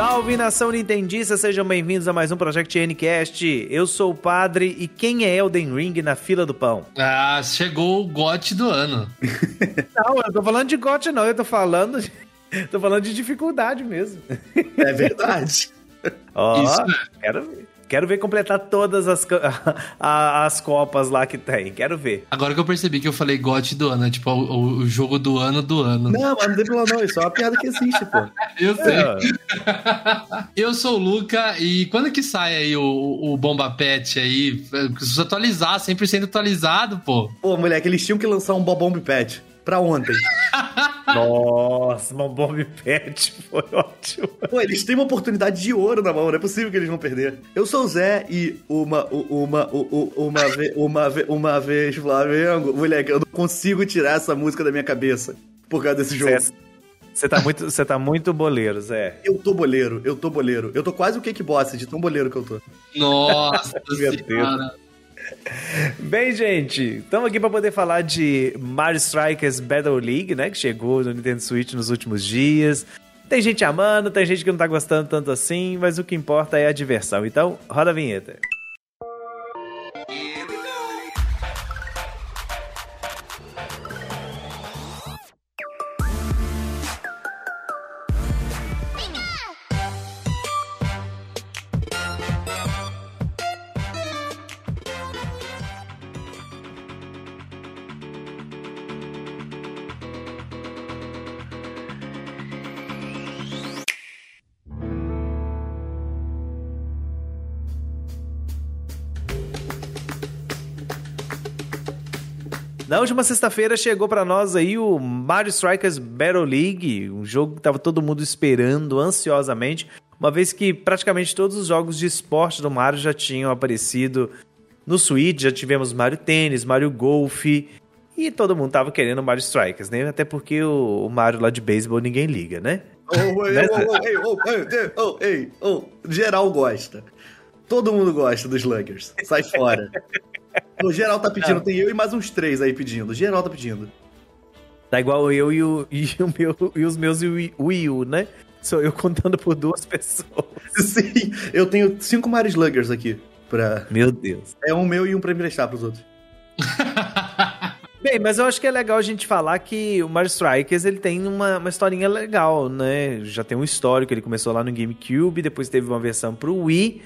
Salve nação nintendista, sejam bem-vindos a mais um Project Ncast. Eu sou o Padre e quem é Elden Ring na fila do pão? Ah, chegou o GOT do ano. não, eu tô falando de GOT não, eu tô falando de, tô falando de dificuldade mesmo. É verdade. Ó, oh, quero ver. Quero ver completar todas as, as copas lá que tem. Quero ver. Agora que eu percebi que eu falei GOT do ano, é tipo o, o, jogo do ano do ano. Não, mas não tem problema não, isso é uma piada que existe, pô. eu sei. É. eu sou o Luca e quando que sai aí o, o Bomba Pet aí? Precisa atualizar, 100% atualizado, pô. Pô, moleque, eles tinham que lançar um Bomb Pet pra ontem. Nossa, uma Bomb Pet foi ótimo. Pô, eles têm uma oportunidade de ouro na mão, não é possível que eles vão perder. Eu sou o Zé e uma, uma, uma, uma, vez, uma, uma vez Flamengo, moleque, eu não consigo tirar essa música da minha cabeça por causa desse jogo. Você tá muito, você tá muito boleiro, Zé. Eu tô boleiro, eu tô boleiro. Eu tô quase o Cake de tão boleiro que eu tô. Nossa senhora. Bem, gente, estamos aqui para poder falar de Mario Strikers Battle League, né? Que chegou no Nintendo Switch nos últimos dias. Tem gente amando, tem gente que não tá gostando tanto assim, mas o que importa é a diversão. Então, roda a vinheta. Última sexta-feira chegou para nós aí o Mario Strikers Battle League, um jogo que tava todo mundo esperando ansiosamente, uma vez que praticamente todos os jogos de esporte do Mario já tinham aparecido no Switch, já tivemos Mario Tênis, Mario Golf, e todo mundo tava querendo Mario Strikers, né? Até porque o, Mario lá de beisebol ninguém liga, né? Oh, oh, oh, oh, geral gosta. Todo mundo gosta dos Sluggers. Sai fora. O geral tá pedindo, tem eu e mais uns três aí pedindo. Geral tá pedindo. Tá igual eu e, o, e, o meu, e os meus Wii U, né? Sou eu contando por duas pessoas. Sim, eu tenho cinco Mario Sluggers aqui. Pra... Meu Deus. É um meu e um pra emprestar pros outros. Bem, mas eu acho que é legal a gente falar que o Mario Strikers ele tem uma, uma historinha legal, né? Já tem um histórico, ele começou lá no GameCube, depois teve uma versão pro Wii,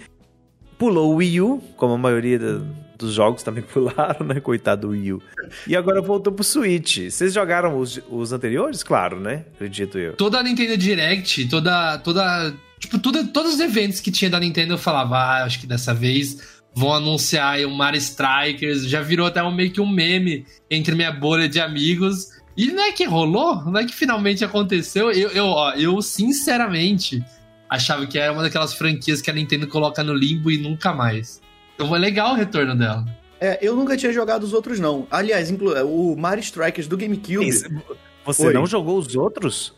pulou o Wii U, como a maioria da, dos jogos também pularam, né? Coitado do Wii U. E agora voltou pro Switch. Vocês jogaram os, os anteriores? Claro, né? Acredito eu. Toda a Nintendo Direct, toda. toda tipo, toda, todos os eventos que tinha da Nintendo, eu falava, ah, acho que dessa vez vão anunciar o Mario Strikers. Já virou até um, meio que um meme entre minha bolha de amigos. E não é que rolou? Não é que finalmente aconteceu? Eu, eu, ó, eu sinceramente achava que era uma daquelas franquias que a Nintendo coloca no limbo e nunca mais. Então foi legal o retorno dela. É, eu nunca tinha jogado os outros, não. Aliás, o Mario Strikers do GameCube. Você Oi. não jogou os outros?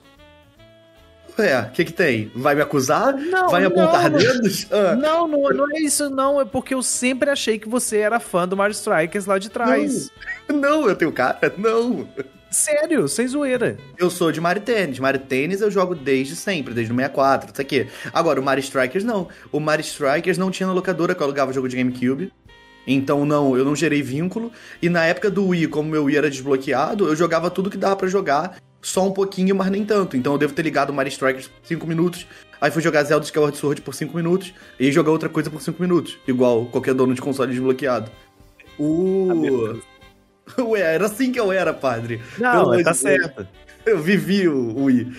É, o que que tem? Vai me acusar? Não, Vai me apontar não, dedos? Ah. Não, não, não é isso não. É porque eu sempre achei que você era fã do Mario Strikers lá de trás. Não, não eu tenho cara? Não. Sério, sem zoeira. Eu sou de Mario Tênis. Mario Tênis eu jogo desde sempre, desde o 64, isso aqui. Agora, o Mario Strikers não. O Mario Strikers não tinha na locadora que eu alugava o jogo de GameCube. Então, não, eu não gerei vínculo. E na época do Wii, como meu Wii era desbloqueado, eu jogava tudo que dava para jogar, só um pouquinho, mas nem tanto. Então eu devo ter ligado o Mario Strikers por 5 minutos. Aí fui jogar Zelda Skyward Sword por 5 minutos. E jogar outra coisa por 5 minutos. Igual qualquer dono de console desbloqueado. O. Ué, era assim que eu era, padre. Não, Pelo tá certo. Eu vivi o Wii.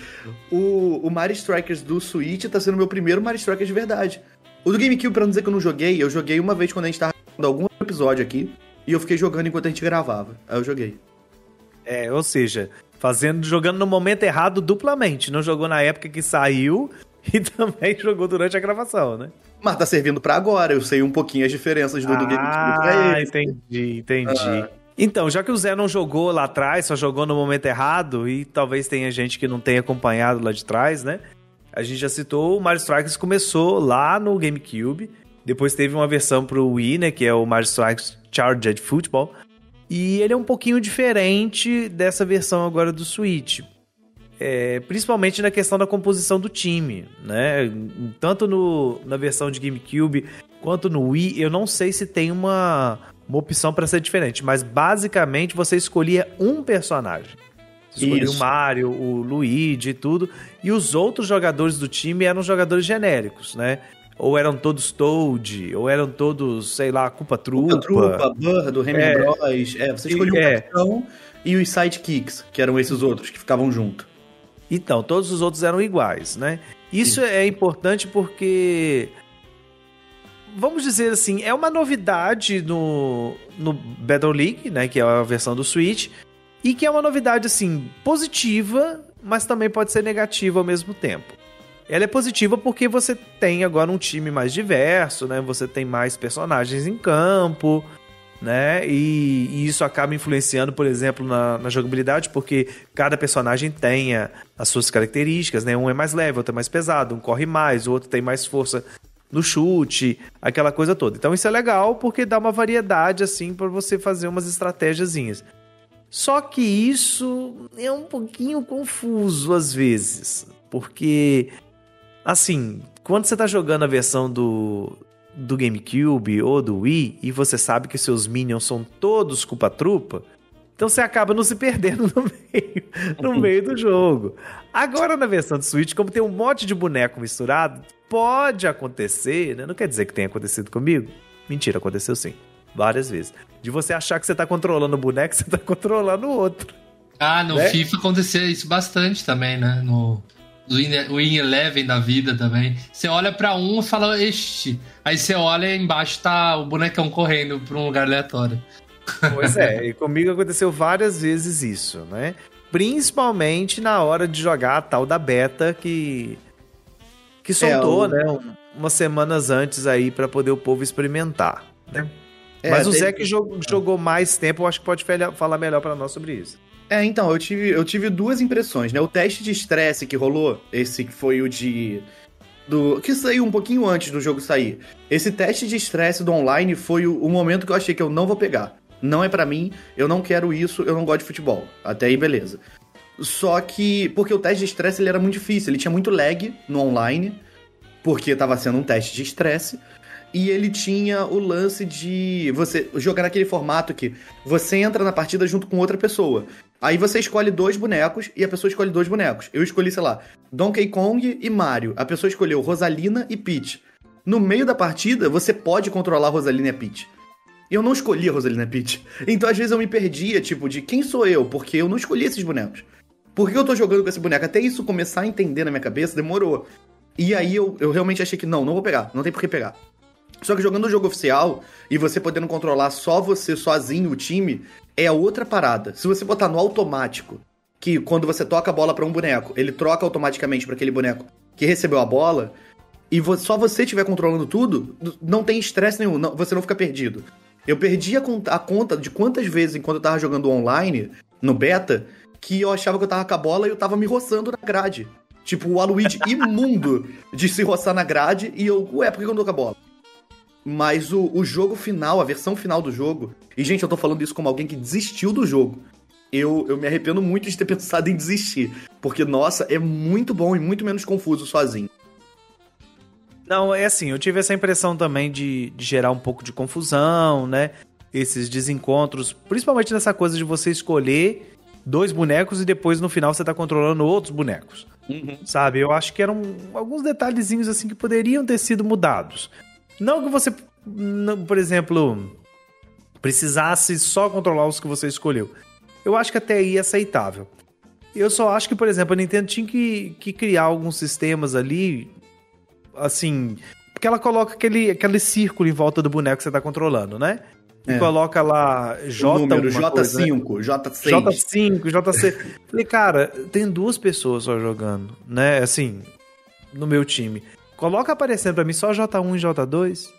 O, o Mario Strikers do Switch tá sendo meu primeiro Mario Strikers de verdade. O do GameCube, pra não dizer que eu não joguei, eu joguei uma vez quando a gente tava fazendo algum episódio aqui. E eu fiquei jogando enquanto a gente gravava. Aí eu joguei. É, ou seja, fazendo, jogando no momento errado duplamente. Não jogou na época que saiu e também jogou durante a gravação, né? Mas tá servindo para agora. Eu sei um pouquinho as diferenças do, ah, do GameCube pra ele. entendi, entendi. Ah. Então, já que o Zé não jogou lá atrás, só jogou no momento errado, e talvez tenha gente que não tenha acompanhado lá de trás, né? A gente já citou, o Mario Strikers começou lá no GameCube, depois teve uma versão pro Wii, né, que é o Mario Strikers Charged Football, e ele é um pouquinho diferente dessa versão agora do Switch. é, principalmente na questão da composição do time, né? Tanto no, na versão de GameCube quanto no Wii, eu não sei se tem uma, uma opção para ser diferente, mas basicamente você escolhia um personagem. Você escolhia Isso. o Mario, o Luigi e tudo, e os outros jogadores do time eram jogadores genéricos, né? Ou eram todos Toad, ou eram todos, sei lá, Culpa Trupa. Culpa Trupa, Burr, do Remy é, Bros. É, você escolhia o é. capitão e os sidekicks, que eram esses outros que ficavam junto. Então, todos os outros eram iguais, né? Isso Sim. é importante porque vamos dizer assim, é uma novidade no, no Battle League, né, que é a versão do Switch, e que é uma novidade assim positiva, mas também pode ser negativa ao mesmo tempo. Ela é positiva porque você tem agora um time mais diverso, né? Você tem mais personagens em campo, né? E, e, isso acaba influenciando, por exemplo, na, na, jogabilidade, porque cada personagem tem as suas características, né? Um é mais leve, outro é mais pesado, um corre mais, o outro tem mais força no chute, aquela coisa toda. Então isso é legal porque dá uma variedade assim para você fazer umas estratégiazinhas. Só que isso é um pouquinho confuso às vezes, porque assim, quando você tá jogando a versão do do GameCube ou do Wii e você sabe que seus minions são todos culpa-trupa, então você acaba não se perdendo no meio, no meio do jogo. Agora na versão do Switch, como tem um monte de boneco misturado, pode acontecer, né? Não quer dizer que tenha acontecido comigo. Mentira, aconteceu sim. Várias vezes. De você achar que você tá controlando o boneco, você tá controlando o outro. Ah, no né? FIFA acontecia isso bastante também, né? No, Win Eleven da vida também. Você olha para um e fala, este. Aí você olha e embaixo tá o bonecão correndo pra um lugar aleatório. Pois é, e comigo aconteceu várias vezes isso, né? Principalmente na hora de jogar a tal da beta que. Que soltou, é, o... né? Umas semanas antes aí para poder o povo experimentar, né? É, Mas o Zé que jogou, jogou mais tempo, eu acho que pode falar melhor para nós sobre isso. É, então, eu tive, eu tive duas impressões, né? O teste de estresse que rolou, esse que foi o de. Do, que saiu um pouquinho antes do jogo sair. Esse teste de estresse do online foi o, o, momento que eu achei que eu não vou pegar. Não é para mim, eu não quero isso, eu não gosto de futebol. Até aí, beleza. Só que, porque o teste de estresse ele era muito difícil, ele tinha muito lag no online, porque tava sendo um teste de estresse. E ele tinha o lance de você jogar naquele formato que você entra na partida junto com outra pessoa. Aí você escolhe dois bonecos e a pessoa escolhe dois bonecos. Eu escolhi, sei lá, Donkey Kong e Mario. A pessoa escolheu Rosalina e Peach. No meio da partida, você pode controlar Rosalina e Peach. Eu não escolhi a Rosalina Peach. Então, às vezes, eu me perdia, tipo, de quem sou eu? Porque eu não escolhi esses bonecos. Por que eu tô jogando com esse boneco? Até isso começar a entender na minha cabeça, demorou. E aí eu, eu realmente achei que não, não vou pegar. Não tem por que pegar. Só que jogando o jogo oficial e você podendo controlar só você sozinho o time, é outra parada. Se você botar no automático, que quando você toca a bola para um boneco, ele troca automaticamente para aquele boneco que recebeu a bola, e só você estiver controlando tudo, não tem estresse nenhum, não, você não fica perdido. Eu perdi a, a, conta de quantas vezes, enquanto eu tava jogando online, no beta, que eu achava que eu tava com a bola e eu tava me roçando na grade. Tipo, o Aluigi imundo de se roçar na grade e eu, ué, por que eu não tô com a bola? Mas o, o jogo final, a versão final do jogo. E, gente, eu tô falando isso como alguém que desistiu do jogo. Eu, eu me arrependo muito de ter pensado em desistir. Porque, nossa, é muito bom e muito menos confuso sozinho. Não, é assim, eu tive essa impressão também de, de gerar um pouco de confusão, né? Esses desencontros, principalmente nessa coisa de você escolher dois bonecos e depois no final você tá controlando outros bonecos. Uhum. Sabe? Eu acho que eram alguns detalhezinhos assim que poderiam ter sido mudados. Não que você, por exemplo, precisasse só controlar os que você escolheu. Eu acho que até aí é aceitável. Eu só acho que, por exemplo, a Nintendo tinha que, que criar alguns sistemas ali, assim, porque ela coloca aquele, aquele círculo em volta do boneco que você está controlando, né? E é. coloca lá J. Número, J5, coisa, né? J6. J5, J6. Falei, cara, tem duas pessoas só jogando, né? Assim, no meu time. Coloca aparecendo pra mim só J1 e J2.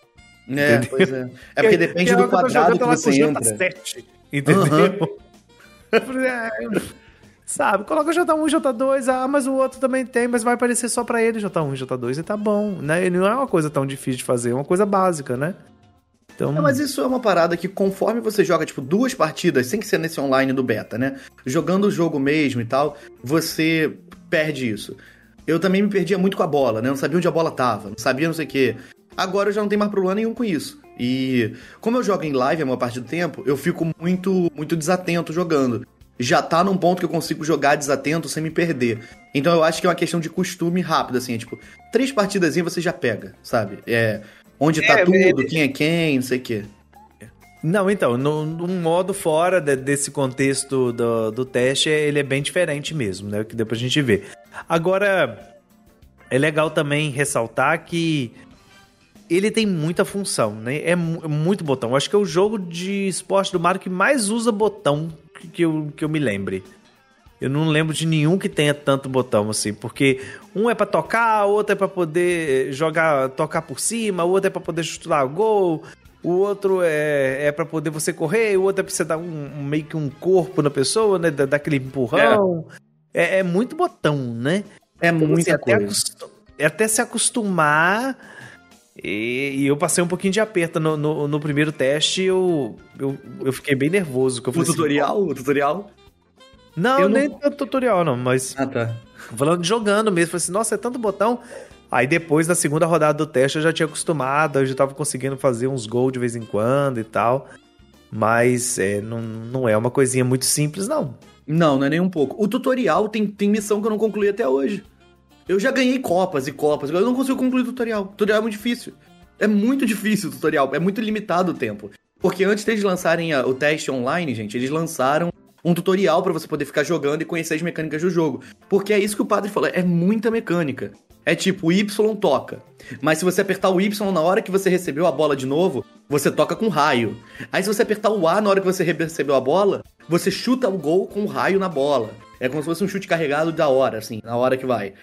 É, entendeu? pois é. É porque depende do quadrado que você entra. J7, entendeu? Uhum. Sabe, coloca J1 e J2, ah, mas o outro também tem, mas vai aparecer só pra ele J1 e J2 e tá bom, né? E não é uma coisa tão difícil de fazer, é uma coisa básica, né? Então... É, mas isso é uma parada que conforme você joga, tipo, duas partidas, sem que ser nesse online do beta, né? Jogando o jogo mesmo e tal, você perde isso. Eu também me perdia muito com a bola, né? Não sabia onde a bola tava, não sabia não sei o quê. Agora eu já não tenho mais problema nenhum com isso. E como eu jogo em live a maior parte do tempo, eu fico muito, muito desatento jogando. Já tá num ponto que eu consigo jogar desatento sem me perder. Então eu acho que é uma questão de costume rápido, assim. É tipo, três partidas você já pega, sabe? É. Onde tá é, tudo, ele... quem é quem, não sei o quê. Não, então, no, num modo fora de, desse contexto do, do teste, ele é bem diferente mesmo, né? Que depois a gente vê. Agora, é legal também ressaltar que ele tem muita função, né? É, é muito botão. Acho que é o jogo de esporte do Mario que mais usa botão que, que, eu, que eu me lembre. Eu não lembro de nenhum que tenha tanto botão assim, porque um é para tocar, outro é para poder jogar, tocar por cima, outro é para poder chutar gol, o outro é, é para poder você correr, o outro é pra você dar um, um, meio que um corpo na pessoa, né? Dar aquele empurrão. É. é, é muito botão, né? É então, muita assim, coisa. Até, até se acostumar. E, e, eu passei um pouquinho de aperto no, no, no primeiro teste eu, eu, eu fiquei bem nervoso. o assim, tutorial? Assim, o tutorial? Não, eu nem não... tutorial não, mas... Ah, tá. Falando de jogando mesmo, falei assim, nossa, é tanto botão. Aí depois da segunda rodada do teste eu já tinha acostumado, eu já tava conseguindo fazer uns gols de vez em quando e tal. Mas é, não, não é uma coisinha muito simples, não. Não, não é nem um pouco. O tutorial tem, tem missão que eu não concluí até hoje. Eu já ganhei copas e copas, eu não consigo concluir o tutorial. O tutorial é muito difícil. É muito difícil o tutorial, é muito limitado o tempo. Porque antes deles lançarem a, o teste online, gente, eles lançaram um tutorial para você poder ficar jogando e conhecer as mecânicas do jogo. Porque é isso que o padre falou, é muita mecânica. É tipo, o Y toca. Mas se você apertar o Y na hora que você recebeu a bola de novo, você toca com raio. Aí se você apertar o A na hora que você recebeu a bola, você chuta o gol com raio na bola. É como se fosse um chute carregado da hora, assim, na hora que vai.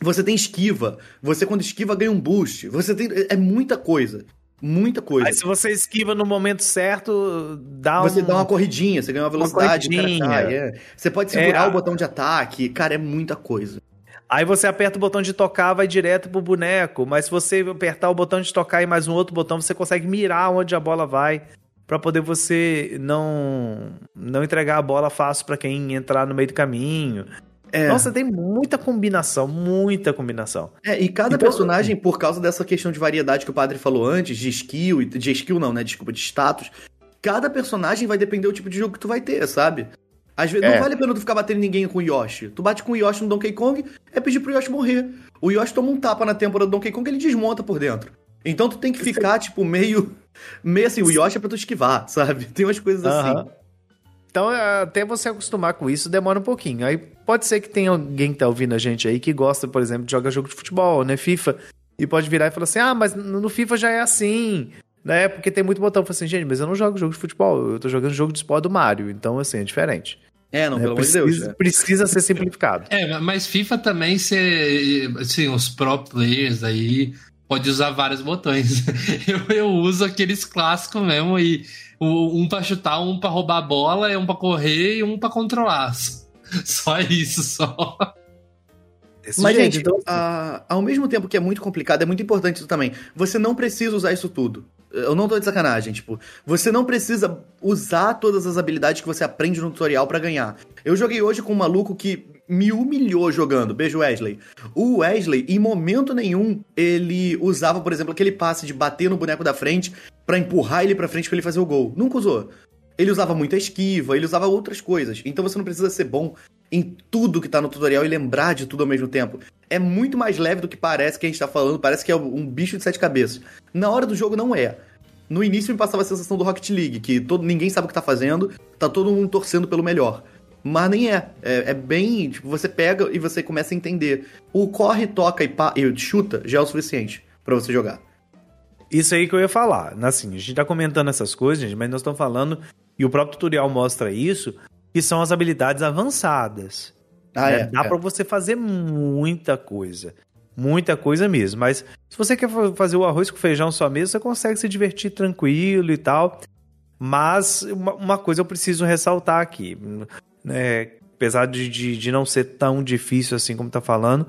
Você tem esquiva. Você, quando esquiva, ganha um boost. Você tem. É muita coisa. Muita coisa. Aí se você esquiva no momento certo, dá Você um... dá uma corridinha, você ganha uma velocidade, uma. Cara, é. Você pode segurar é, o botão de ataque. Cara, é muita coisa. Aí você aperta o botão de tocar, vai direto pro boneco. Mas se você apertar o botão de tocar e mais um outro botão, você consegue mirar onde a bola vai. para poder você não não entregar a bola fácil para quem entrar no meio do caminho. É. Nossa, tem muita combinação, muita combinação. É, e cada então, personagem, por causa dessa questão de variedade que o padre falou antes, de skill, de skill não, né? Desculpa, de status, cada personagem vai depender do tipo de jogo que tu vai ter, sabe? Às vezes é. não vale a pena tu ficar batendo ninguém com o Yoshi. Tu bate com o Yoshi no Donkey Kong, é pedir pro Yoshi morrer. O Yoshi toma um tapa na temporada do Donkey Kong, ele desmonta por dentro. Então tu tem que ficar, tipo, meio. Meio assim, o Yoshi é pra tu esquivar, sabe? Tem umas coisas uh -huh. assim. Então, até você acostumar com isso, demora um pouquinho. Aí pode ser que tenha alguém que tá ouvindo a gente aí que gosta, por exemplo, de jogar jogo de futebol, né? FIFA. E pode virar e falar assim: ah, mas no FIFA já é assim né? Porque tem muito botão. Eu falei assim, gente, mas eu não jogo jogo de futebol, eu tô jogando jogo de esporte do Mario, então assim, é diferente. É, não, é, pelo precisa, amor de Deus. É. Precisa ser simplificado. É, mas FIFA também, se, assim, os pro players aí pode usar vários botões. Eu, eu uso aqueles clássicos mesmo e um para chutar, um para roubar a bola, um para correr e um para controlar. Só isso, só. Desse Mas, jeito, gente, então... a, ao mesmo tempo que é muito complicado, é muito importante isso também. Você não precisa usar isso tudo. Eu não tô de sacanagem, tipo, você não precisa usar todas as habilidades que você aprende no tutorial para ganhar. Eu joguei hoje com um maluco que me humilhou jogando. Beijo, Wesley. O Wesley, em momento nenhum, ele usava, por exemplo, aquele passe de bater no boneco da frente para empurrar ele pra frente pra ele fazer o gol. Nunca usou. Ele usava muita esquiva, ele usava outras coisas. Então você não precisa ser bom em tudo que tá no tutorial e lembrar de tudo ao mesmo tempo. É muito mais leve do que parece que a gente tá falando, parece que é um bicho de sete cabeças. Na hora do jogo não é. No início me passava a sensação do Rocket League, que todo, ninguém sabe o que tá fazendo, tá todo mundo torcendo pelo melhor. Mas nem é. É, é bem. Tipo, você pega e você começa a entender. O corre, toca e, pá, e chuta já é o suficiente para você jogar. Isso aí que eu ia falar. Assim, a gente tá comentando essas coisas, mas nós estamos falando, e o próprio tutorial mostra isso, que são as habilidades avançadas. Ah, né? é, Dá é. para você fazer muita coisa. Muita coisa mesmo. Mas se você quer fazer o arroz com feijão só mesmo, você consegue se divertir tranquilo e tal. Mas uma, uma coisa eu preciso ressaltar aqui. Né? Apesar de, de, de, não ser tão difícil assim como tá falando,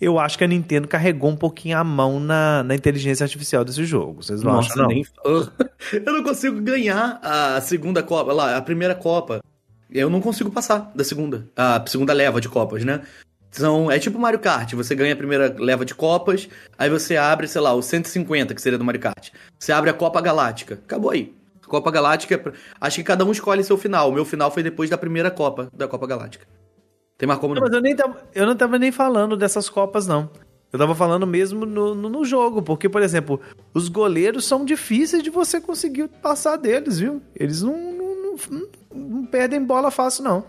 eu acho que a Nintendo carregou um pouquinho a mão na, na inteligência artificial desse jogo. Vocês não Nossa, acham, não? nem. Eu não consigo ganhar a segunda Copa, lá, a primeira Copa. Eu não consigo passar da segunda. A segunda leva de Copas, né? São, é tipo Mario Kart, você ganha a primeira leva de Copas, aí você abre, sei lá, o 150, que seria do Mario Kart. Você abre a Copa Galáctica. Acabou aí. Copa Galáctica, acho que cada um escolhe seu final. O meu final foi depois da primeira Copa, da Copa Galáctica. Tem mais como Não, não. mas eu, nem tava, eu não tava nem falando dessas Copas, não. Eu tava falando mesmo no, no, no jogo, porque, por exemplo, os goleiros são difíceis de você conseguir passar deles, viu? Eles não, não, não- não perdem bola fácil, não.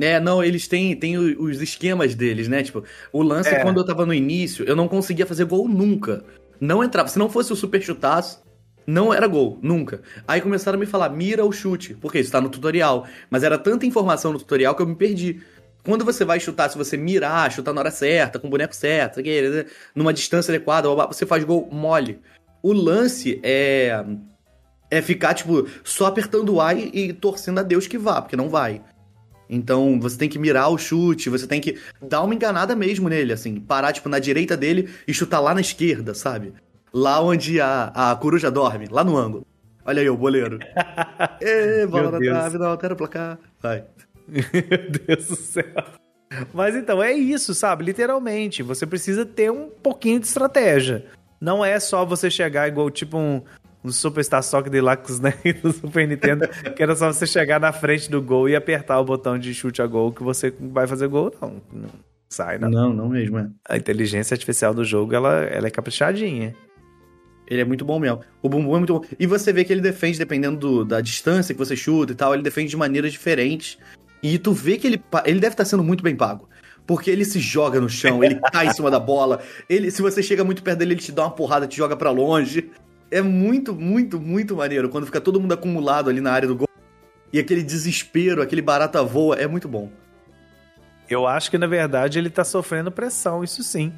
É, não, eles têm, têm os esquemas deles, né? Tipo, o lance, É. quando eu tava no início, eu não conseguia fazer gol nunca. Não entrava. Se não fosse o super chutaço, não era gol, nunca. Aí começaram a me falar, mira o chute, porque isso tá no tutorial. Mas era tanta informação no tutorial que eu me perdi. Quando você vai chutar, se você mirar, chutar na hora certa, com o boneco certo, numa distância adequada, você faz gol mole. O lance é. É ficar, tipo, só apertando o A e torcendo a Deus que vá, porque não vai. Então, você tem que mirar o chute, você tem que dar uma enganada mesmo nele, assim. Parar, tipo, na direita dele e chutar lá na esquerda, sabe? Lá onde a, a coruja dorme, lá no ângulo. Olha aí, o boleiro. Ê, bola na trave, não altera o placar. Vai. Meu Deus do céu. Mas então, é isso, sabe? Literalmente, você precisa ter um pouquinho de estratégia. Não é só você chegar igual tipo um, um Superstar Soccer Deluxe, né? Do Super Nintendo, que era só você chegar na frente do gol e apertar o botão de chute a gol que você vai fazer gol. Não, não sai, não. Não, não mesmo, é. A inteligência artificial do jogo, ela, ela é caprichadinha. Ele é muito bom mesmo. O bumbum é muito bom. E você vê que ele defende, dependendo do- da distância que você chuta e tal, ele defende de maneiras diferentes. E tu vê que ele, ele deve estar sendo muito bem pago. Porque ele se joga no chão, ele cai em cima da bola. Ele, se você chega muito perto dele, ele te dá uma porrada, te joga pra longe. É muito, muito, muito maneiro. Quando fica todo mundo acumulado ali na área do gol. E aquele desespero, aquele barata voa, é muito bom. Eu acho que, na verdade, ele tá sofrendo pressão, isso sim.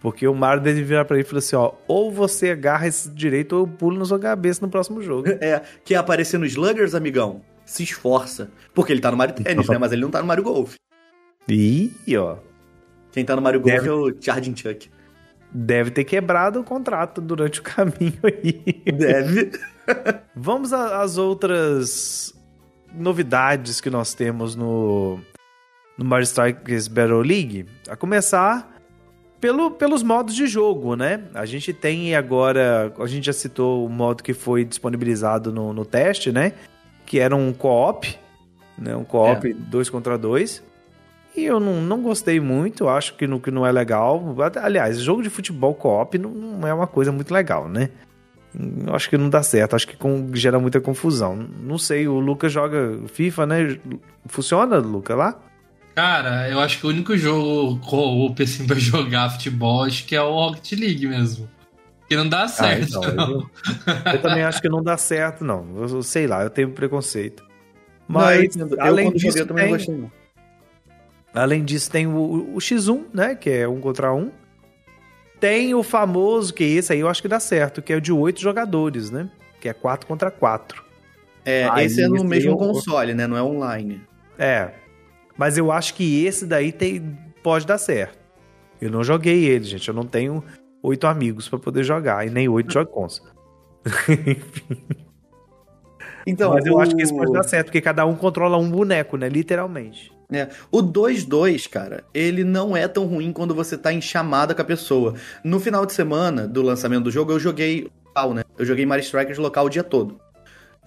Porque o Mario deve virar pra ele e falar assim, ó, ou você agarra esse direito ou eu pulo na sua cabeça no próximo jogo. É, quer aparecer no Sluggers, amigão? Se esforça. Porque ele tá no Mario Tennis, né? Mas ele não tá no Mario Golf. Ih, ó. Quem tá no Mario Golf Deve- é o Charging Chuck. Deve ter quebrado o contrato durante o caminho aí. Deve. Vamos às outras novidades que nós temos no, no Mario Strikers Battle League. A começar pelo, pelos modos de jogo, né? A gente tem agora, a gente já citou o modo que foi disponibilizado no, no teste, né? Que era um co-op, né? Um co-op dois contra dois. E eu não, não gostei muito, acho que, no, que não é legal. Aliás, jogo de futebol co-op não, não é uma coisa muito legal, né? Eu acho que não dá certo, acho que com- gera muita confusão. Não sei, o Lucas joga FIFA, né? Funciona, Lucas, lá? Cara, eu acho que o único jogo co-op assim pra jogar futebol acho que é o Rocket League mesmo. Que não dá certo. então, não. eu, eu também acho que não dá certo, não. Eu, eu sei lá, eu tenho preconceito. Não, Mas, entendo. eu, além joguei, disso, eu também tem, não gostei, não. além disso, tem o, o X1, né? Que é um contra um. Tem o famoso, que esse aí eu acho que dá certo, que é o de oito jogadores, né? Que é 4 contra 4. É, Ah, esse é no esse mesmo eu- console, né? Não é online. É. Mas eu acho que esse daí tem, pode dar certo. Eu não joguei ele, gente. Eu não tenho oito amigos pra poder jogar e nem oito Joy-Cons. Então, Mas eu o... acho que isso pode dar certo, porque cada um controla um boneco, né? Literalmente. É, o 2-2, cara, ele não é tão ruim quando você tá em chamada com a pessoa. No final de semana do lançamento do jogo, eu joguei local, né? Eu joguei Mario Strikers local o dia todo.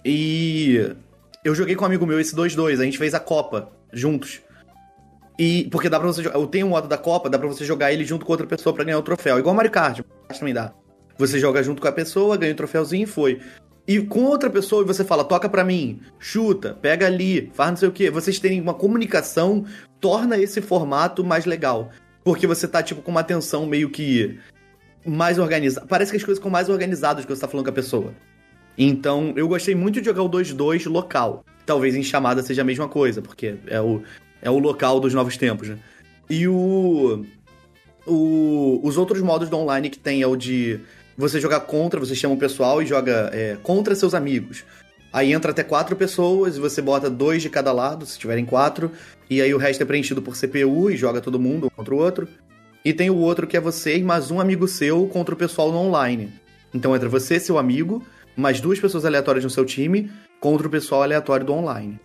E eu joguei com um amigo meu esse 2-2, a gente fez a Copa juntos. E porque dá pra você jogar, eu tenho um modo da Copa, dá pra você jogar ele junto com outra pessoa pra ganhar o troféu, igual Mario Kart, também dá. Você joga junto com a pessoa, ganha o troféuzinho e foi. E com outra pessoa, você fala, toca pra mim, chuta, pega ali, faz não sei o quê. Vocês terem uma comunicação torna esse formato mais legal. Porque você tá, tipo, com uma atenção meio que mais organizada. Parece que as coisas ficam mais organizadas quando você tá falando com a pessoa. Então, eu gostei muito de jogar o 2-2 local. Talvez em chamada seja a mesma coisa, porque é o, é o local dos novos tempos, né? E o, o. Os outros modos do online que tem é o de você jogar contra, você chama o pessoal e joga é, contra seus amigos. Aí entra até quatro pessoas e você bota dois de cada lado, se tiverem quatro. E aí o resto é preenchido por CPU e joga todo mundo um contra o outro. e tem o outro que é você e mais um amigo seu contra o pessoal no online. Então entra você, seu amigo, mais duas pessoas aleatórias no seu time contra o pessoal aleatório do online.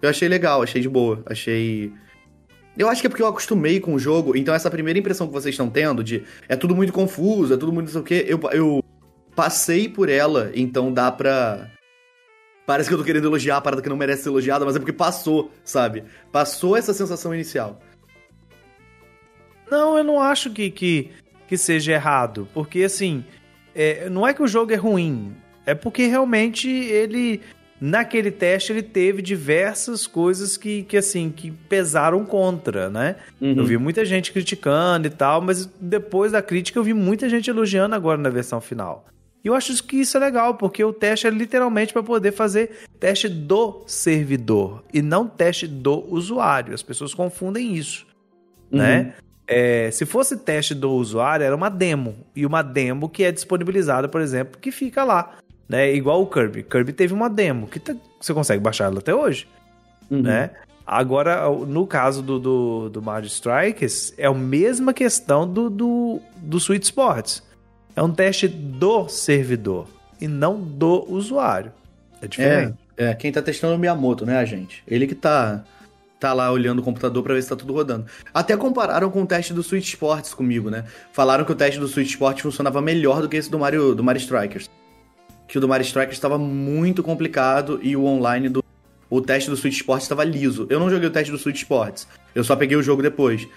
Eu achei legal, achei de boa, achei. Eu acho que é porque eu acostumei com o jogo, então essa primeira impressão que vocês estão tendo de é tudo muito confuso, é tudo muito não sei o quê, eu, eu passei por ela, então dá pra. Parece que eu tô querendo elogiar a parada que não merece ser elogiada, mas é porque passou, sabe? Passou essa sensação inicial. Não, eu não acho que, que, que seja errado. Porque, assim, é, não é que o jogo é ruim. É porque realmente ele. Naquele teste ele teve diversas coisas que, que assim, que pesaram contra, né? Uhum. Eu vi muita gente criticando e tal, mas depois da crítica eu vi muita gente elogiando agora na versão final. E eu acho que isso é legal, porque o teste é literalmente para poder fazer teste do servidor e não teste do usuário. As pessoas confundem isso, uhum. né? É, se fosse teste do usuário, era uma demo. E uma demo que é disponibilizada, por exemplo, que fica lá. Né? Igual o Kirby. Kirby teve uma demo que tá, você consegue baixar ela até hoje. Uhum. Né? Agora, no caso do, do, do Mario Strikers, é a mesma questão do, do, do Sweet Sports. É um teste do servidor e não do usuário. É diferente. É, é quem tá testando é o Miyamoto, né, a gente? Ele que tá tá lá olhando o computador para ver se tá tudo rodando. Até compararam com o teste do Switch Sports comigo, né? Falaram que o teste do Switch Sports funcionava melhor do que esse do Mario, do Mario Strikers. Que o do Mario Strikers estava muito complicado e o online do o teste do Switch Sports estava liso. Eu não joguei o teste do Switch Sports. Eu só peguei o jogo depois.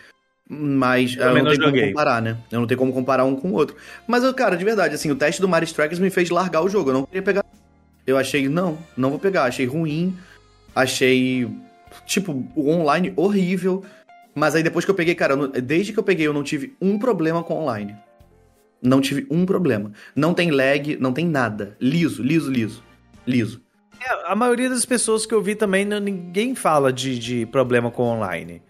Mas eu, eu não tenho como comparar, né? Eu não tenho como comparar um com o outro. Mas, cara, de verdade, assim, o teste do Mario Strikers me fez largar o jogo. Eu não queria pegar. Eu achei, não, não vou pegar. Achei ruim. Achei tipo, o online horrível. Mas aí depois que eu peguei, cara, desde que eu peguei eu não tive um problema com online. Não tive um problema. Não tem lag, não tem nada. Liso, liso, liso. Liso. É, a maioria das pessoas que eu vi também, ninguém fala de, de problema com online.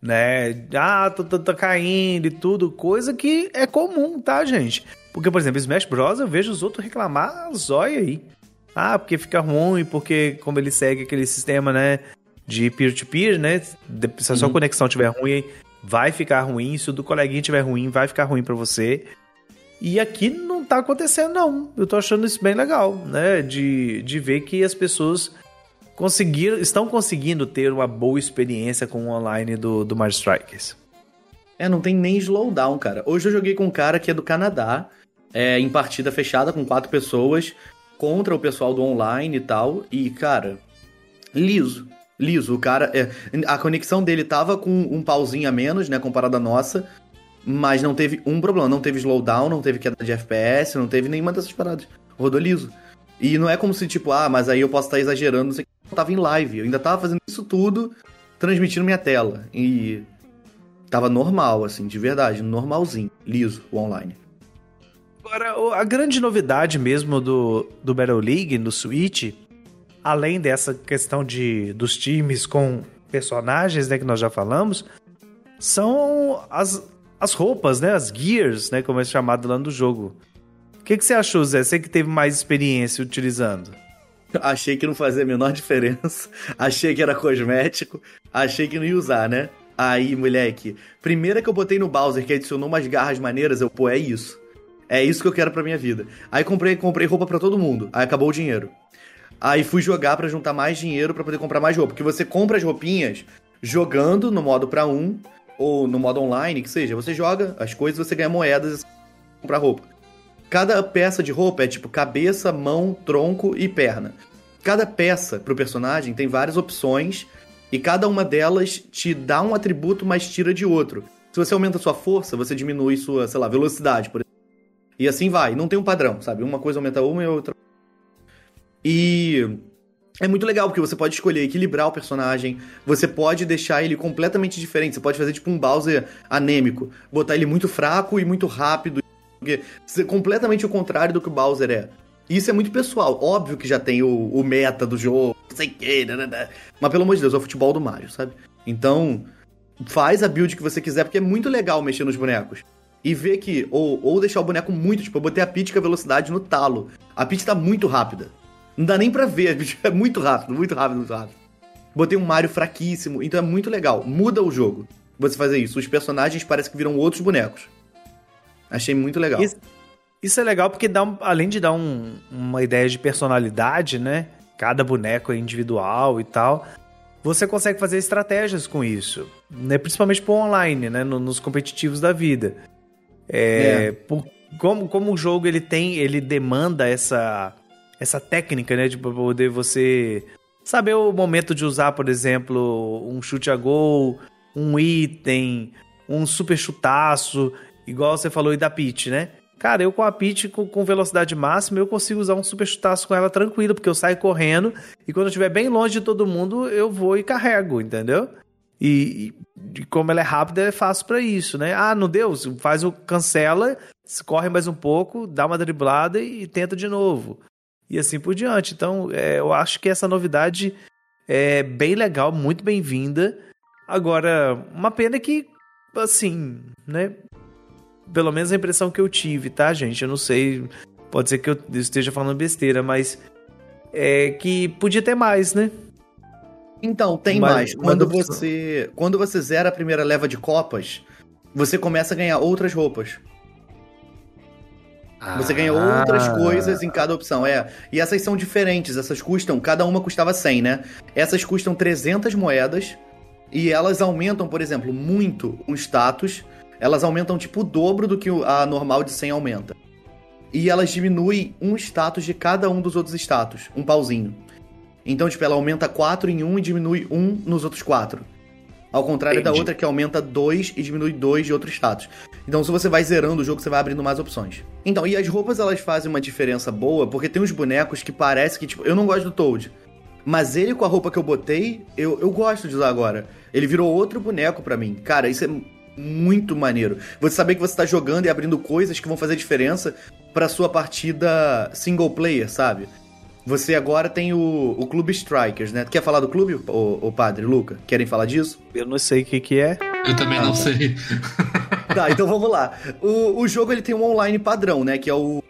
Né? Ah, tá, tá, tá caindo e tudo. Coisa que é comum, tá, gente? Porque, por exemplo, Smash Bros. eu vejo os outros reclamar zóia aí. Ah, porque fica ruim, porque como ele segue aquele sistema, né? de peer-to-peer, -peer, né? Se a sua uhum. conexão estiver ruim, vai ficar ruim. Se o do coleguinha estiver ruim, vai ficar ruim para você. E aqui não tá acontecendo, não. Eu tô achando isso bem legal, né? De, de ver que as pessoas conseguiram, estão conseguindo ter uma boa experiência com o online do, do Mario Strikers. É, não tem nem slowdown, cara. Hoje eu joguei com um cara que é do Canadá, é, em partida fechada com quatro pessoas, contra o pessoal do online e tal. E, cara, liso liso. O cara. É, a conexão dele tava com um pauzinho a menos, né? Comparado à nossa. Mas não teve um problema. Não teve slowdown, não teve queda de FPS, não teve nenhuma dessas paradas. Rodou liso. E não é como se, tipo, ah, mas aí eu posso estar exagerando, não sei. Eu tava em live. Eu ainda tava fazendo isso tudo, transmitindo minha tela. E. Tava normal, assim, de verdade. Normalzinho. Liso, o online. Agora, a grande novidade mesmo do, do Battle League no Switch além dessa questão de dos times com personagens, né, que nós já falamos, são as, as roupas, né, as gears, né, como é chamado lá no jogo. O que, que você achou, Zé? Você que teve mais experiência utilizando? Achei que não fazia a menor diferença. Achei que era cosmético. Achei que não ia usar, né? Aí, moleque, primeira que eu botei no Bowser que adicionou umas garras maneiras, eu, pô, é isso. É isso que eu quero pra minha vida. Aí comprei, comprei roupa para todo mundo. Aí acabou o dinheiro. Aí fui jogar para juntar mais dinheiro para poder comprar mais roupa. Porque você compra as roupinhas jogando no modo para um, ou no modo online, que seja. Você joga as coisas, você ganha moedas e compra roupa. Cada peça de roupa é tipo cabeça, mão, tronco e perna. Cada peça pro personagem tem várias opções e cada uma delas te dá um atributo, mas tira de outro. Se você aumenta sua força, você diminui sua, sei lá, velocidade, por exemplo. E assim vai. Não tem um padrão, sabe? Uma coisa aumenta uma e outra e é muito legal, porque você pode escolher equilibrar o personagem, você pode deixar ele completamente diferente, você pode fazer tipo um Bowser anêmico, botar ele muito fraco e muito rápido, porque ser completamente o contrário do que o Bowser é. Isso é muito pessoal, óbvio que já tem o, o meta do jogo, não sei o que, né, né, né. mas pelo amor de Deus, é o futebol do Mario, sabe? Então, faz a build que você quiser, porque é muito legal mexer nos bonecos. E ver que, ou, ou deixar o boneco muito, tipo, eu botei a Peach com a velocidade no talo. A Peach tá muito rápida. Não dá nem pra ver, bicho. É muito rápido, muito rápido, muito rápido. Botei um Mario fraquíssimo, então é muito legal. Muda o jogo. você fazer isso. Os personagens parecem que viram outros bonecos. Achei muito legal. Isso, isso é legal porque dá um, além de dar um, uma ideia de personalidade, né? Cada boneco é individual e tal. Você consegue fazer estratégias com isso, né? Principalmente pro online, né? No, nos competitivos da vida. É, é. Por, como, como o jogo ele tem, ele demanda essa essa técnica, né, de poder você saber o momento de usar, por exemplo, um chute a gol, um item, um super chutaço, igual você falou e da Peach, né? Cara, eu com a Peach com, velocidade máxima, eu consigo usar um super chutaço com ela tranquilo, porque eu saio correndo e quando eu estiver bem longe de todo mundo, eu vou e carrego, entendeu? E, e como ela é rápida, é fácil para isso, né? Ah, não deu? Faz o cancela, corre mais um pouco, dá uma driblada e tenta de novo. E assim por diante. Então, é, eu acho que essa novidade é bem legal, muito bem-vinda. Agora, uma pena que, assim, né? pelo menos a impressão que eu tive, tá, gente? Eu não sei, pode ser que eu esteja falando besteira, mas é que podia ter mais, né? Então, tem mas, mais. Quando você, quando você zera a primeira leva de copas, você começa a ganhar outras roupas. Ah. Você ganha outras coisas em cada opção, é. E essas são diferentes, essas custam, cada uma custava 100, né? Essas custam 300 moedas e elas aumentam, por exemplo, muito o status elas aumentam tipo o dobro do que a normal de 100 aumenta. E elas diminuem um status de cada um dos outros status, um pauzinho. Então, tipo, ela aumenta 4 em um e diminui 1 nos outros 4. Ao contrário Entendi. da outra que aumenta 2 e diminui 2 de outro status. Então, se você vai zerando o jogo, você vai abrindo mais opções. Então, e as roupas elas fazem uma diferença boa, porque tem uns bonecos que parece que, tipo, eu não gosto do Toad. Mas ele com a roupa que eu botei, eu, eu gosto de usar agora. Ele virou outro boneco para mim. Cara, isso é muito maneiro. Você saber que você tá jogando e abrindo coisas que vão fazer diferença pra sua partida single player, sabe? Você agora tem o, o Clube Strikers, né? Quer falar do clube, o, o padre Luca? Querem falar disso? Eu não sei o que, que é. Eu também ah, não sei. tá, então vamos lá. O, o jogo ele tem um online padrão, né? Que é o,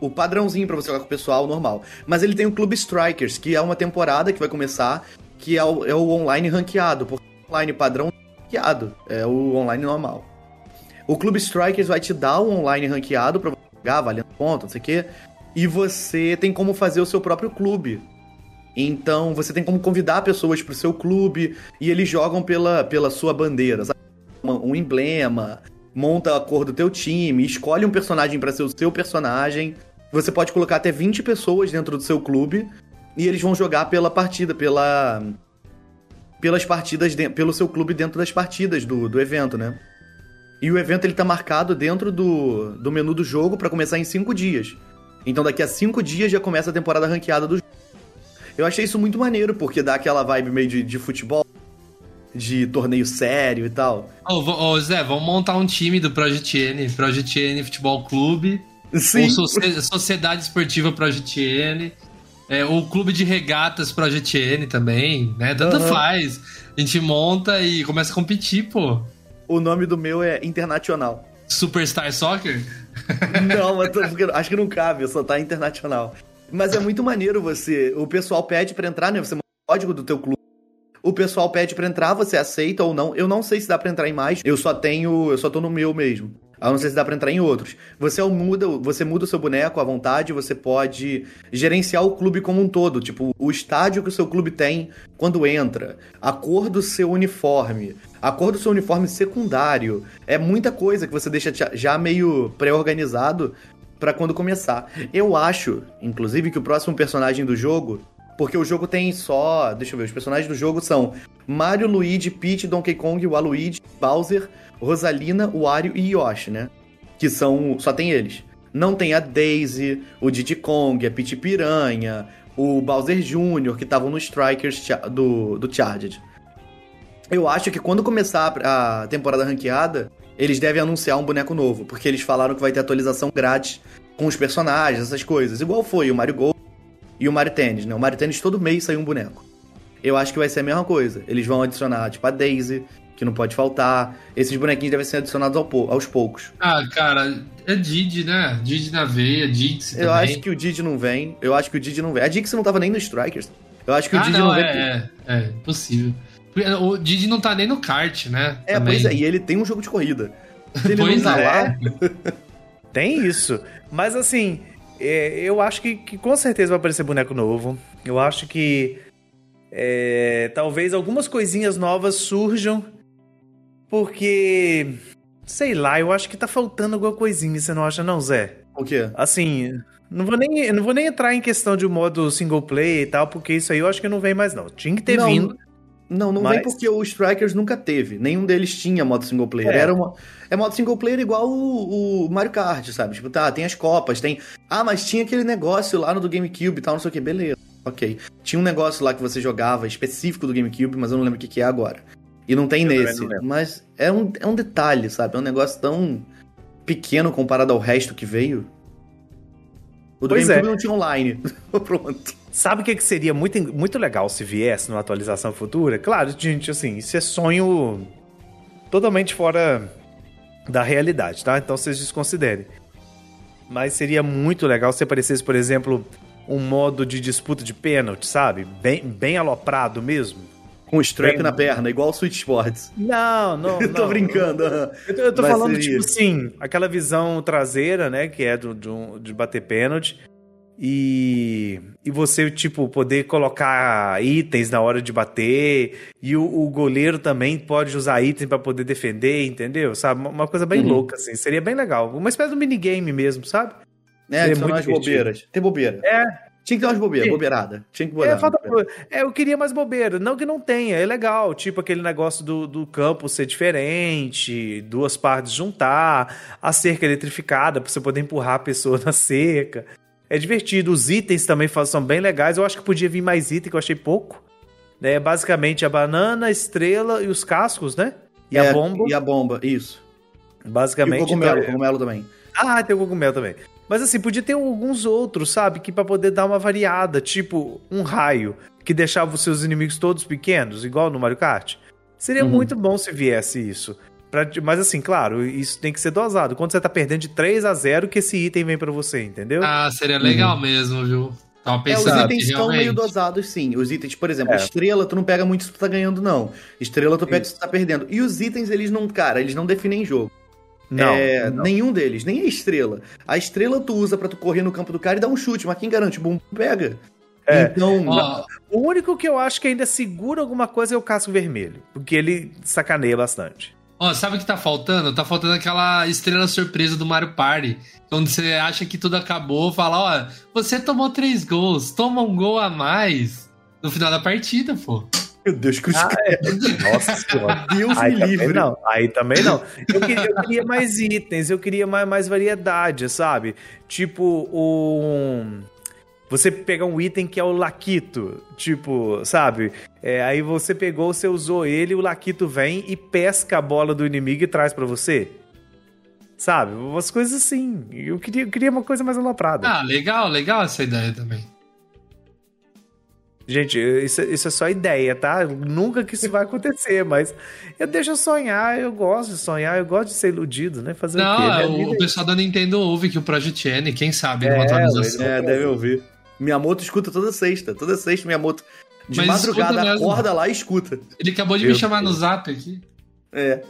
o padrãozinho para você jogar com o pessoal normal. Mas ele tem o Clube Strikers, que é uma temporada que vai começar, que é o, é o online ranqueado. Porque o online padrão ranqueado, é o online normal. O Clube Strikers vai te dar um online ranqueado pra você jogar, valendo ponto, não sei o quê. E você tem como fazer o seu próprio clube. Então você tem como convidar pessoas pro seu clube e eles jogam pela, pela sua bandeira, sabe? Um emblema, monta a cor do teu time, escolhe um personagem para ser o seu personagem. Você pode colocar até 20 pessoas dentro do seu clube e eles vão jogar pela partida, pela pelas partidas, de, pelo seu clube dentro das partidas do, do evento, né? E o evento ele tá marcado dentro do, do menu do jogo para começar em cinco dias. Então daqui a cinco dias já começa a temporada ranqueada do jogo. Eu achei isso muito maneiro, porque dá aquela vibe meio de, de futebol, de torneio sério e tal. Ô, oh, oh, Zé, vamos montar um time do Project N, Project N Futebol Clube. Sim. Ou Sociedade Esportiva Project N. É, o clube de regatas Project N também, né? Tanto uhum. faz. A gente monta e começa a competir, pô. O nome do meu é Internacional. Superstar Soccer? Não, tô, acho que não cabe, só tá internacional. Mas é muito maneiro você. O pessoal pede para entrar, né? Você manda o código do teu clube. O pessoal pede para entrar, você aceita ou não. Eu não sei se dá para entrar em mais. Eu só tenho. Eu só tô no meu mesmo. Eu não sei se dá pra entrar em outros. Você muda, você muda o seu boneco à vontade, você pode gerenciar o clube como um todo. Tipo, o estádio que o seu clube tem quando entra, a cor do seu uniforme, a cor do seu uniforme secundário. É muita coisa que você deixa já meio pré-organizado para quando começar. Eu acho, inclusive, que o próximo personagem do jogo. Porque o jogo tem só. Deixa eu ver, os personagens do jogo são Mario, Luigi, Peach, Donkey Kong, Waluigi, Bowser Rosalina, Wario e Yoshi, né? Que são. Só tem eles. Não tem a Daisy, o Diddy Kong, a Peach Piranha, o Bowser Jr., que estavam no Strikers do, do Charged. Eu acho que quando começar a temporada ranqueada, eles devem anunciar um boneco novo, porque eles falaram que vai ter atualização grátis com os personagens, essas coisas. Igual foi o Mario Golf e o Mario Tennis, né? O Mario Tennis todo mês saiu um boneco. Eu acho que vai ser a mesma coisa. Eles vão adicionar, tipo, a Daisy, que não pode faltar. Esses bonequinhos devem ser adicionados ao, aos poucos. Ah, cara, é Didi, né? Didi na veia, Dixie Eu acho que o Didi não vem. Eu acho que o Didi não vem. A Dixie não tava nem no Strikers. Eu acho que o ah, Didi não, não vem. É, é, é, possível. O Didi não tá nem no kart, né? É, Também. pois é, e ele tem um jogo de corrida. Se ele pois não tá é. lá. tem isso. Mas assim, é, eu acho que, que, com certeza vai aparecer boneco novo. Eu acho que é, talvez algumas coisinhas novas surjam. Porque. Sei lá, eu acho que tá faltando alguma coisinha, você não acha, não, Zé? O quê? Assim, não vou nem, não vou nem entrar em questão de modo single play e tal, porque isso aí eu acho que não vem mais, não. Tinha que ter não, vindo. Não, não mas... vem porque o Strikers nunca teve. Nenhum deles tinha modo single player. É. Era uma, é modo single player igual o, o, Mario Kart, sabe? Tipo, tá, tem as copas, tem. Ah, mas tinha aquele negócio lá no do GameCube e tal, não sei o que, beleza. Ok. Tinha um negócio lá que você jogava específico do GameCube, mas eu não lembro o que, que é agora. E não tem eu nesse. Mas é um, é um detalhe, sabe? É um negócio tão pequeno comparado ao resto que veio. O do pois GameCube é. não tinha online. Pronto. Sabe o que, que seria muito, muito legal se viesse numa atualização futura? Claro, gente, assim, isso é sonho totalmente fora da realidade, tá? Então vocês desconsiderem. Mas seria muito legal se aparecesse, por exemplo, um modo de disputa de pênalti, sabe? Bem, bem aloprado mesmo. Com strap bem... na perna, igual o Switch Sports. Não, não. eu tô não, brincando. Eu tô, eu tô falando, seria. tipo assim, aquela visão traseira, né? Que é do, do, de bater pênalti e, e você, tipo, poder colocar itens na hora de bater, e o, o goleiro também pode usar itens para poder defender, entendeu? Sabe? Uma coisa bem uhum. louca, assim. Seria bem legal. Uma espécie de minigame mesmo, sabe? É, Seria muito umas bobeiras. Tem bobeira. É. Tinha que ter umas bobeiras, bobeirada. Tinha que botar. É, falta... é, eu queria mais bobeira. Não que não tenha, é legal. Tipo aquele negócio do, do campo ser diferente, duas partes juntar, a cerca eletrificada para você poder empurrar a pessoa na cerca. É divertido. Os itens também são bem legais. Eu acho que podia vir mais item, que eu achei pouco. É basicamente a banana, a estrela e os cascos, né? E é, a bomba. E a bomba, isso. Basicamente. E o cogumelo, então, cogumelo também. Ah, tem o cogumelo também. Mas assim, podia ter alguns outros, sabe? Que para poder dar uma variada, tipo um raio que deixava os seus inimigos todos pequenos, igual no Mario Kart. Seria uhum. muito bom se viesse isso. Pra, mas assim, claro, isso tem que ser dosado. Quando você tá perdendo de 3 a 0 que esse item vem para você, entendeu? Ah, seria legal uhum. mesmo, viu? Tava pensando, é, os itens estão meio dosados, sim. Os itens, por exemplo, é. estrela, tu não pega muito se tu tá ganhando, não. Estrela, tu pega se tu tá perdendo. E os itens, eles não, cara, eles não definem jogo. Não, é, não, Nenhum deles, nem a estrela. A estrela tu usa para tu correr no campo do cara e dar um chute, mas quem garante? Bum, pega. É. Então. O único que eu acho que ainda segura alguma coisa é o casco vermelho. Porque ele sacaneia bastante. Ó, sabe o que tá faltando? Tá faltando aquela estrela surpresa do Mario Party. Onde você acha que tudo acabou, fala, ó, você tomou três gols, toma um gol a mais no final da partida, pô. Meu Deus, cruz ah, é. Nossa senhora. Deus aí me livre. Não, aí também não. Eu queria, eu queria, mais itens, eu queria mais, mais variedade, sabe? Tipo, um você pegar um item que é o Laquito, tipo, sabe? É, aí você pegou, você usou ele, o Laquito vem e pesca a bola do inimigo e traz para você. Sabe? Umas coisas assim. Eu queria, eu queria uma coisa mais aloprada. Ah, legal, legal essa ideia também. Gente, isso, isso é só ideia, tá? Nunca que isso vai acontecer, mas eu deixo sonhar, eu gosto de sonhar, eu gosto de ser iludido, né? Fazer Não, o o, o pessoal da Nintendo ouve que o Project N, quem sabe, é, atualização. É, deve ouvir. Miyamoto escuta toda sexta. Toda sexta, Miyamoto de Mas madrugada acorda lá e escuta. Ele acabou de eu, me chamar no zap aqui. É.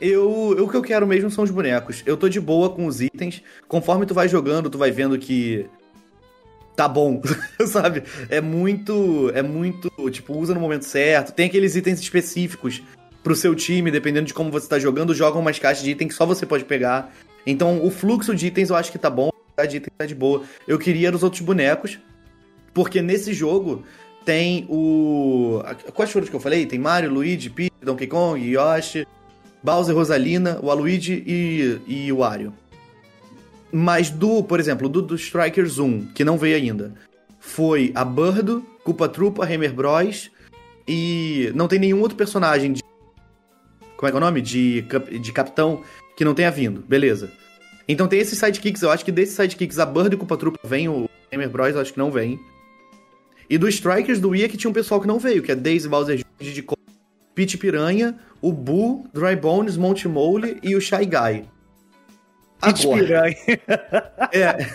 Eu, eu, o que eu quero mesmo são os bonecos. Eu tô de boa com os itens. Conforme tu vai jogando, tu vai vendo que tá bom, sabe? É muito, é muito, tipo, usa no momento certo. Tem aqueles itens específicos pro seu time, dependendo de como você tá jogando, jogam umas caixas de itens que só você pode pegar. Então, o fluxo de itens eu acho que tá bom de item tá de boa. Eu queria os outros bonecos, porque nesse jogo tem o. Quais foram os que eu falei? Tem Mario, Luigi, Peach, Donkey Kong, Yoshi, Bowser, Rosalina, o Aluigi e, e o Wario. Mas do, por exemplo, do, do Strikers 1, que não veio ainda, foi a Birdo, Culpa Trupa, Hammer Bros. E não tem nenhum outro personagem de. Como é que é o nome? De, de capitão que não tenha vindo. Beleza. Então tem esses sidekicks, eu acho que desses sidekicks a Bird e Culpa Trupa vem, o Gamer Bros eu acho que não vem. E do Strikers do Wii é que tinha um pessoal que não veio, que é Daisy Bowser Jr. de Pete Piranha, o Boo, Dry Bones, Monty Mole e o Shy Guy. Pete Piranha. É.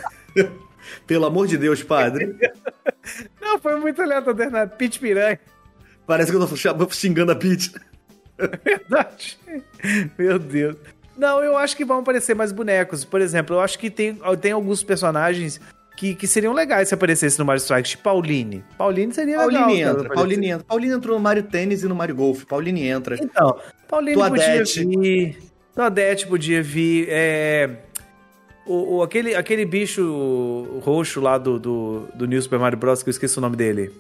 Pelo amor de Deus, padre. Não, foi muito aleatório, Pete Piranha. Parece que eu tô xingando a Peach. Verdade. Meu Deus. Não, eu acho que vão aparecer mais bonecos. Por exemplo, eu acho que tem, tem alguns personagens que, que seriam legais se aparecesse no Mario Strikers, tipo Pauline. Pauline seria Pauline legal. Entra, Pauline entra. Pauline entrou no Mario Tênis e no Mario Golf. Pauline entra. Então, Pauline Toadette. podia vir. Toadette podia vir. É... O, o, aquele, aquele bicho roxo lá do, do, do New Super Mario Bros. que eu esqueci o nome dele.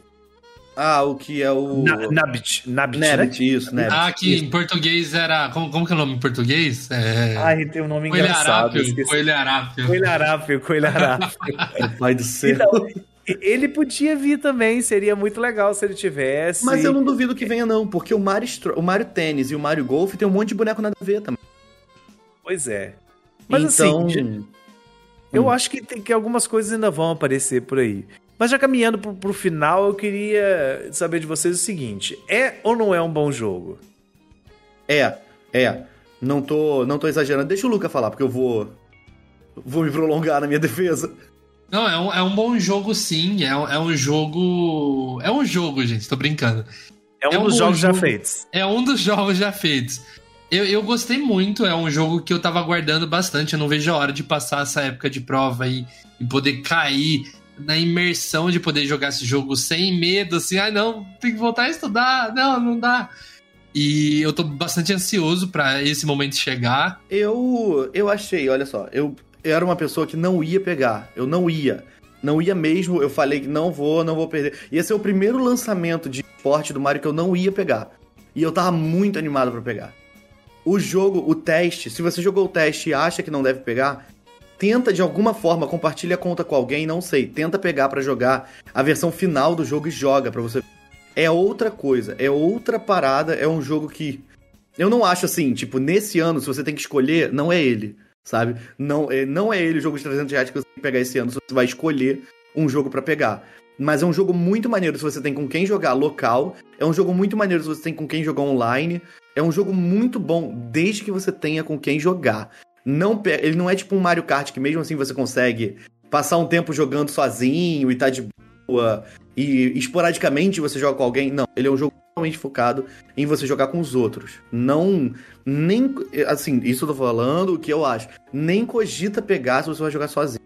Ah, o que é o. Na, Nabbit. Nabbit, Nabbit né? isso. Ah, que isso. em português era. Como, como que é o nome em português? É... Ai, tem um nome Coelho engraçado. Arápio, Coelho Arápio. Coelho Arápio, Coelho Arápio. Pai do céu. Então, ele podia vir também, seria muito legal se ele tivesse. Mas eu não duvido que venha, não, porque o Mario, o Mario Tênis e o Mario Golf tem um monte de boneco nada a ver também. Pois é. Mas então... assim, eu hum. acho que, tem, que algumas coisas ainda vão aparecer por aí. Mas já caminhando pro, pro final, eu queria saber de vocês o seguinte: é ou não é um bom jogo? É, é. Não tô, não tô exagerando. Deixa o Luca falar, porque eu vou. Vou me prolongar na minha defesa. Não, é um, é um bom jogo, sim. É um, é um jogo. É um jogo, gente, tô brincando. É um, é um dos jogos jogo, já feitos. É um dos jogos já feitos. Eu, eu gostei muito, é um jogo que eu tava aguardando bastante. Eu não vejo a hora de passar essa época de prova e, e poder cair na imersão de poder jogar esse jogo sem medo, assim, ah, não, tem que voltar a estudar, não, não dá. E eu tô bastante ansioso para esse momento chegar. Eu eu achei, olha só, eu, eu era uma pessoa que não ia pegar, eu não ia. Não ia mesmo, eu falei que não vou, não vou perder. Ia ser o primeiro lançamento de esporte do Mario que eu não ia pegar. E eu tava muito animado para pegar. O jogo, o teste, se você jogou o teste e acha que não deve pegar, tenta de alguma forma, compartilha a conta com alguém, não sei, tenta pegar para jogar a versão final do jogo e joga para você. É outra coisa, é outra parada, é um jogo que eu não acho assim, tipo, nesse ano, se você tem que escolher, não é ele, sabe? Não é, não é ele o jogo de 300 reais que você tem que pegar esse ano, você vai escolher um jogo para pegar. Mas é um jogo muito maneiro se você tem com quem jogar local. É um jogo muito maneiro se você tem com quem jogar online. É um jogo muito bom desde que você tenha com quem jogar. Não, ele não é tipo um Mario Kart que mesmo assim você consegue passar um tempo jogando sozinho e tá de boa e esporadicamente você joga com alguém. Não, ele é um jogo totalmente focado em você jogar com os outros. Não, nem, assim, isso eu tô falando o que eu acho. Nem cogita pegar se você vai jogar sozinho.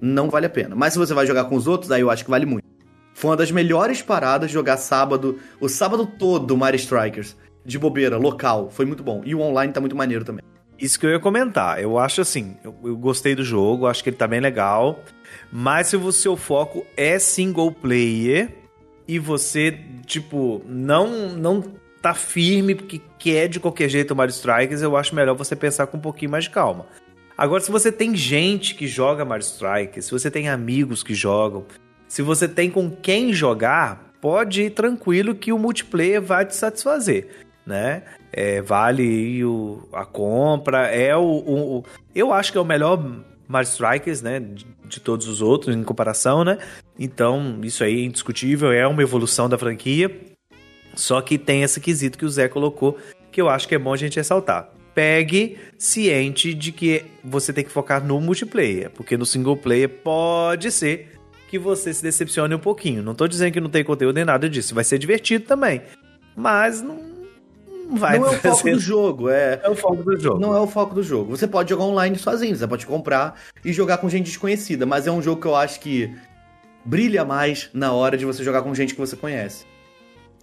Não vale a pena. Mas se você vai jogar com os outros, aí eu acho que vale muito. Foi uma das melhores paradas jogar sábado, o sábado todo Mario Strikers, de bobeira, local. Foi muito bom. E o online tá muito maneiro também. Isso que eu ia comentar. Eu acho assim, eu, eu, gostei do jogo, acho que ele tá bem legal. Mas se o seu foco é single player e você, tipo, não não tá firme porque quer de qualquer jeito o Mario Strikers, eu acho melhor você pensar com um pouquinho mais de calma. Agora, se você tem gente que joga Mario Strikers, se você tem amigos que jogam, se você tem com quem jogar, pode ir tranquilo que o multiplayer vai te satisfazer, né? É, vale o, a compra, é o, o, o, Eu acho que é o melhor Mario Strikers, né? De, de, todos os outros, em comparação, né? Então, isso aí é indiscutível, é uma evolução da franquia. Só que tem esse quesito que o Zé colocou, que eu acho que é bom a gente ressaltar. Pegue ciente de que você tem que focar no multiplayer, porque no single player pode ser que você se decepcione um pouquinho. Não tô dizendo que não tem conteúdo nem nada disso, vai ser divertido também. Mas não, vai Não é o foco do jogo, é. É o foco do jogo. Não é o foco do jogo. Você pode jogar online sozinho, você pode comprar e jogar com gente desconhecida, mas é um jogo que eu acho que brilha mais na hora de você jogar com gente que você conhece.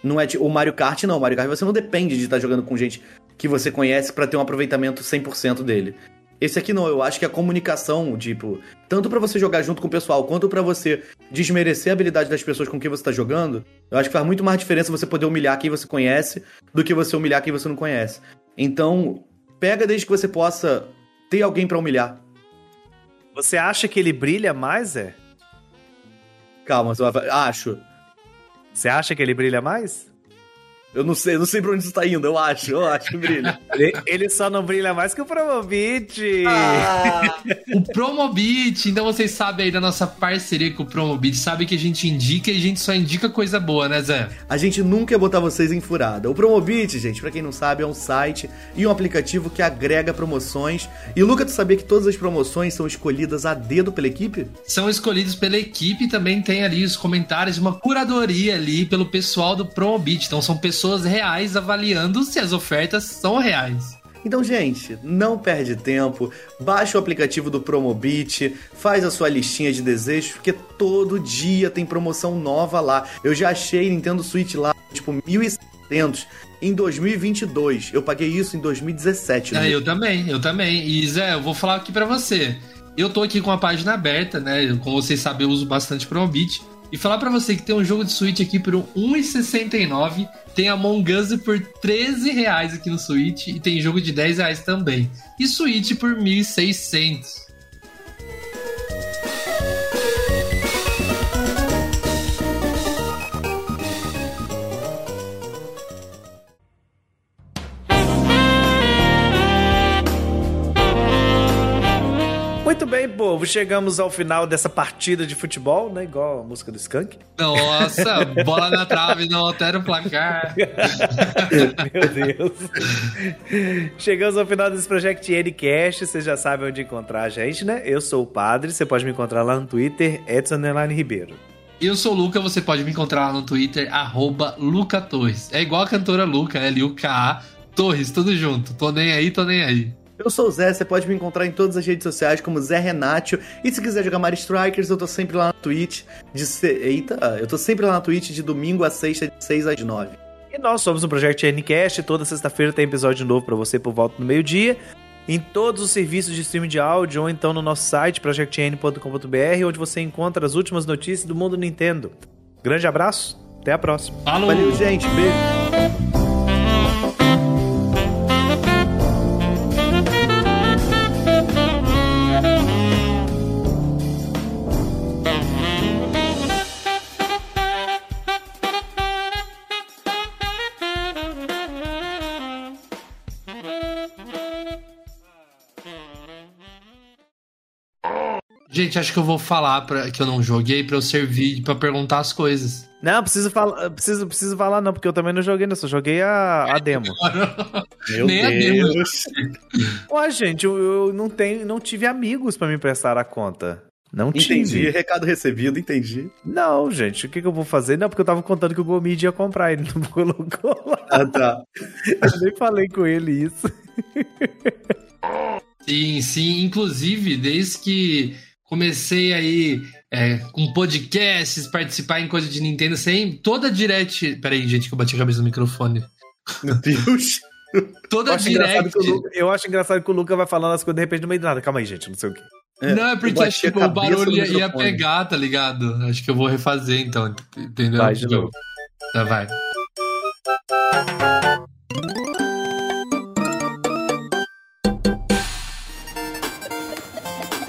Não é tipo, o Mario Kart não, o Mario Kart você não depende de estar jogando com gente que você conhece para ter um aproveitamento 100% dele. Esse aqui não, eu acho que a comunicação, tipo, tanto para você jogar junto com o pessoal, quanto para você desmerecer a habilidade das pessoas com quem você tá jogando, eu acho que faz muito mais diferença você poder humilhar quem você conhece do que você humilhar quem você não conhece. Então, pega desde que você possa ter alguém para humilhar. Você acha que ele brilha mais, é? Calma, vai... acho. Você acha que ele brilha mais? Eu não sei, eu não sei pra onde isso tá indo, eu acho, eu acho que brilha. Ele só não brilha mais que o Promobit. Ah, o Promobit, então vocês sabem aí da nossa parceria com o Promobit, sabe que a gente indica e a gente só indica coisa boa, né, Zé? A gente nunca ia botar vocês em furada. O Promobit, gente, pra quem não sabe, é um site e um aplicativo que agrega promoções. E Luca, tu sabia que todas as promoções são escolhidas a dedo pela equipe? São escolhidos pela equipe e também tem ali os comentários, uma curadoria ali pelo pessoal do Promobit. Então são pessoas reais avaliando se as ofertas são reais. Então, gente, não perde tempo, baixa o aplicativo do Promobit, faz a sua listinha de desejos, porque todo dia tem promoção nova lá. Eu já achei Nintendo Switch lá, tipo, 1.700 em 2022. Eu paguei isso em 2017. É, eu também, eu também. E Zé, eu vou falar aqui para você. Eu tô aqui com a página aberta, né? Como vocês sabem, eu uso bastante Promobit. E falar para você que tem um jogo de Switch aqui por R$1,69, tem Among Us por 13 reais aqui no Switch e tem jogo de 10 reais também. E Switch por 1.600. Povo. Chegamos ao final dessa partida de futebol, né? Igual a música do Skank. Nossa, bola na trave, não altera o placar. Meu Deus. Chegamos ao final desse Project Ncast. Vocês já sabem onde encontrar a gente, né? Eu sou o Padre. Você pode me encontrar lá no Twitter, Edson Ribeiro. Eu sou o Luca, você pode me encontrar lá no Twitter, arroba Luca Torres. É igual a cantora Luca, L-U-K-A Torres, tudo junto. Tô nem aí, tô nem aí. Eu sou o Zé, você pode me encontrar em todas as redes sociais como Zé Renatio. E se quiser jogar Mario Strikers, eu tô sempre lá na Twitch de. Se... Eita, eu tô sempre lá na Twitch de domingo a sexta, de 6 às 9. E nós somos o Project Ncast. Toda sexta-feira tem episódio novo para você por volta no meio-dia. Em todos os serviços de streaming de áudio ou então no nosso site projectn.com.br, onde você encontra as últimas notícias do mundo Nintendo. Grande abraço, até a próxima. Falou! Valeu, gente, beijo. Gente, acho que eu vou falar pra, que eu não joguei pra eu servir pra perguntar as coisas. Não, preciso falar, preciso, preciso falar não, porque eu também não joguei, não, só joguei a, a demo. Meu Nem a demo. Deus. Ué, gente, eu, eu não tenho, não tive amigos pra me prestar a conta. Não Entendi, tive. recado recebido, entendi. Não, gente, o que, que eu vou fazer? Não, porque eu tava contando que o Gomid ia comprar, ele não colocou lá. Ah, tá. Eu nem falei com ele isso. Sim, sim. Inclusive, desde que comecei aí é, com podcasts, participar em coisa de Nintendo, sem toda direct. Peraí, gente, que eu bati a cabeça no microfone. Meu Deus. Toda Eu direct. Luca, eu acho engraçado que o Luca vai falando as coisas de repente no meio do nada. Calma aí, gente, não sei o quê. Não, é porque acho tipo, o cabeça barulho no ia, ia microfone. pegar, tá ligado? Acho que eu vou refazer então, entendeu? Vai, de novo. Tá, vai.